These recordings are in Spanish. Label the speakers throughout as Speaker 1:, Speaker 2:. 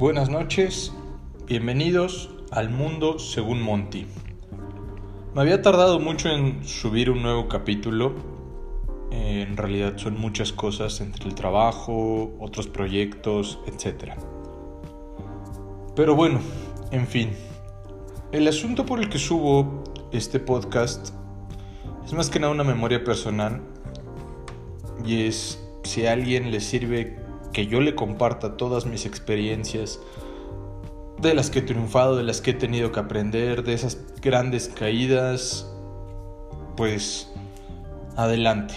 Speaker 1: Buenas noches, bienvenidos al mundo según Monty. Me había tardado mucho en subir un nuevo capítulo. En realidad son muchas cosas entre el trabajo, otros proyectos, etc. Pero bueno, en fin. El asunto por el que subo este podcast es más que nada una memoria personal y es si a alguien le sirve que yo le comparta todas mis experiencias, de las que he triunfado, de las que he tenido que aprender, de esas grandes caídas, pues adelante.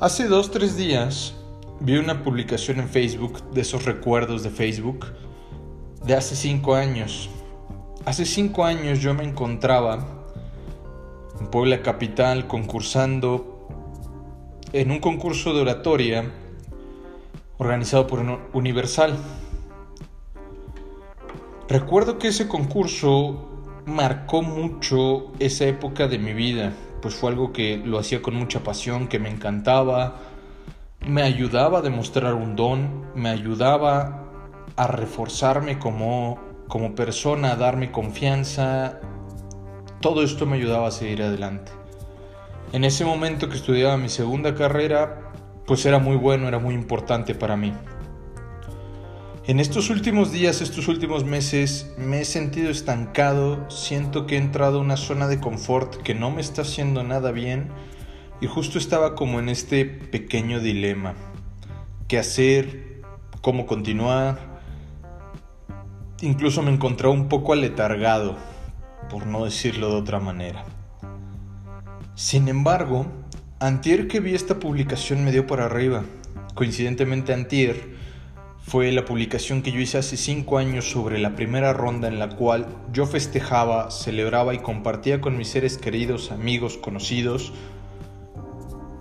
Speaker 1: Hace dos, tres días vi una publicación en Facebook de esos recuerdos de Facebook de hace cinco años. Hace cinco años yo me encontraba en Puebla Capital concursando en un concurso de oratoria organizado por Universal. Recuerdo que ese concurso marcó mucho esa época de mi vida, pues fue algo que lo hacía con mucha pasión, que me encantaba, me ayudaba a demostrar un don, me ayudaba a reforzarme como, como persona, a darme confianza, todo esto me ayudaba a seguir adelante. En ese momento que estudiaba mi segunda carrera, pues era muy bueno, era muy importante para mí. En estos últimos días, estos últimos meses, me he sentido estancado, siento que he entrado a una zona de confort que no me está haciendo nada bien y justo estaba como en este pequeño dilema. ¿Qué hacer? ¿Cómo continuar? Incluso me encontraba un poco aletargado, por no decirlo de otra manera. Sin embargo, Antier que vi esta publicación me dio por arriba. Coincidentemente Antier fue la publicación que yo hice hace 5 años sobre la primera ronda en la cual yo festejaba, celebraba y compartía con mis seres queridos, amigos, conocidos,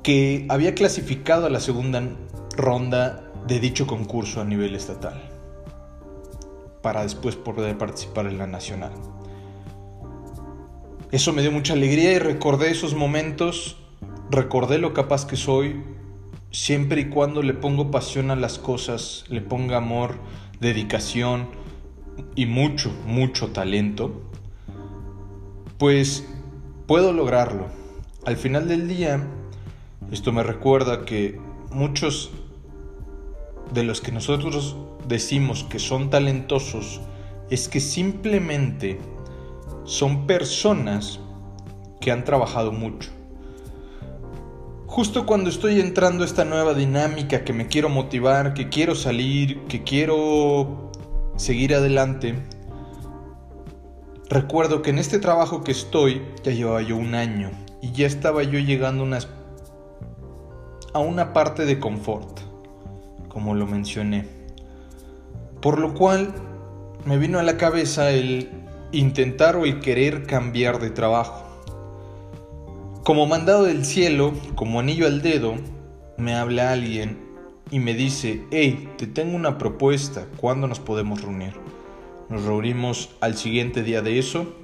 Speaker 1: que había clasificado a la segunda ronda de dicho concurso a nivel estatal, para después poder participar en la nacional. Eso me dio mucha alegría y recordé esos momentos recordé lo capaz que soy siempre y cuando le pongo pasión a las cosas, le ponga amor, dedicación y mucho, mucho talento, pues puedo lograrlo. Al final del día, esto me recuerda que muchos de los que nosotros decimos que son talentosos es que simplemente son personas que han trabajado mucho Justo cuando estoy entrando a esta nueva dinámica que me quiero motivar, que quiero salir, que quiero seguir adelante, recuerdo que en este trabajo que estoy ya llevaba yo un año y ya estaba yo llegando a una parte de confort, como lo mencioné. Por lo cual me vino a la cabeza el intentar o el querer cambiar de trabajo. Como mandado del cielo, como anillo al dedo, me habla alguien y me dice, hey, te tengo una propuesta, ¿cuándo nos podemos reunir? Nos reunimos al siguiente día de eso,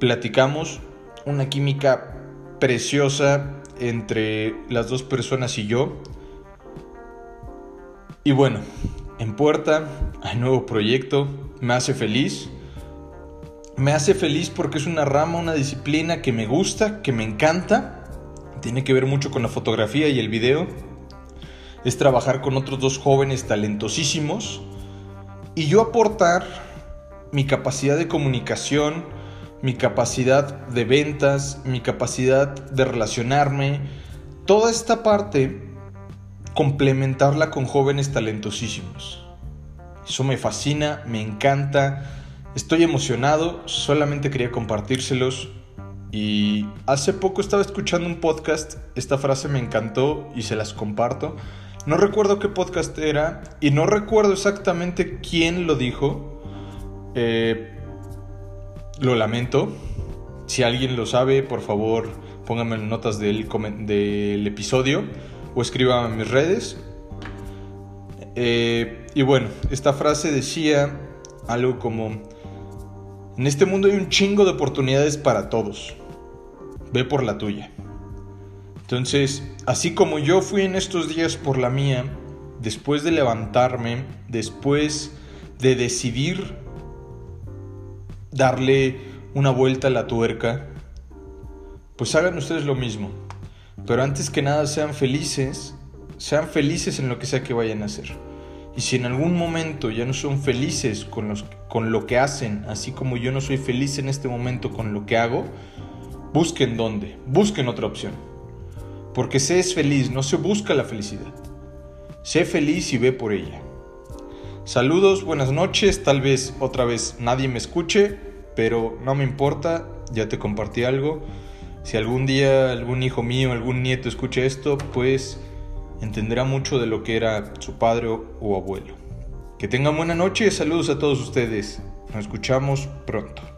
Speaker 1: platicamos, una química preciosa entre las dos personas y yo. Y bueno, en puerta, hay nuevo proyecto, me hace feliz me hace feliz porque es una rama, una disciplina que me gusta, que me encanta. Tiene que ver mucho con la fotografía y el video. Es trabajar con otros dos jóvenes talentosísimos y yo aportar mi capacidad de comunicación, mi capacidad de ventas, mi capacidad de relacionarme, toda esta parte, complementarla con jóvenes talentosísimos. Eso me fascina, me encanta Estoy emocionado, solamente quería compartírselos. Y hace poco estaba escuchando un podcast, esta frase me encantó y se las comparto. No recuerdo qué podcast era y no recuerdo exactamente quién lo dijo. Eh, lo lamento. Si alguien lo sabe, por favor, pónganme en notas del, del episodio o escriban en mis redes. Eh, y bueno, esta frase decía algo como en este mundo hay un chingo de oportunidades para todos. Ve por la tuya. Entonces, así como yo fui en estos días por la mía, después de levantarme, después de decidir darle una vuelta a la tuerca, pues hagan ustedes lo mismo. Pero antes que nada sean felices, sean felices en lo que sea que vayan a hacer. Y si en algún momento ya no son felices con, los, con lo que hacen, así como yo no soy feliz en este momento con lo que hago, busquen dónde, busquen otra opción. Porque se es feliz, no se busca la felicidad. Sé feliz y ve por ella. Saludos, buenas noches, tal vez otra vez nadie me escuche, pero no me importa, ya te compartí algo. Si algún día algún hijo mío, algún nieto escuche esto, pues entenderá mucho de lo que era su padre o abuelo. Que tengan buena noche, saludos a todos ustedes. Nos escuchamos pronto.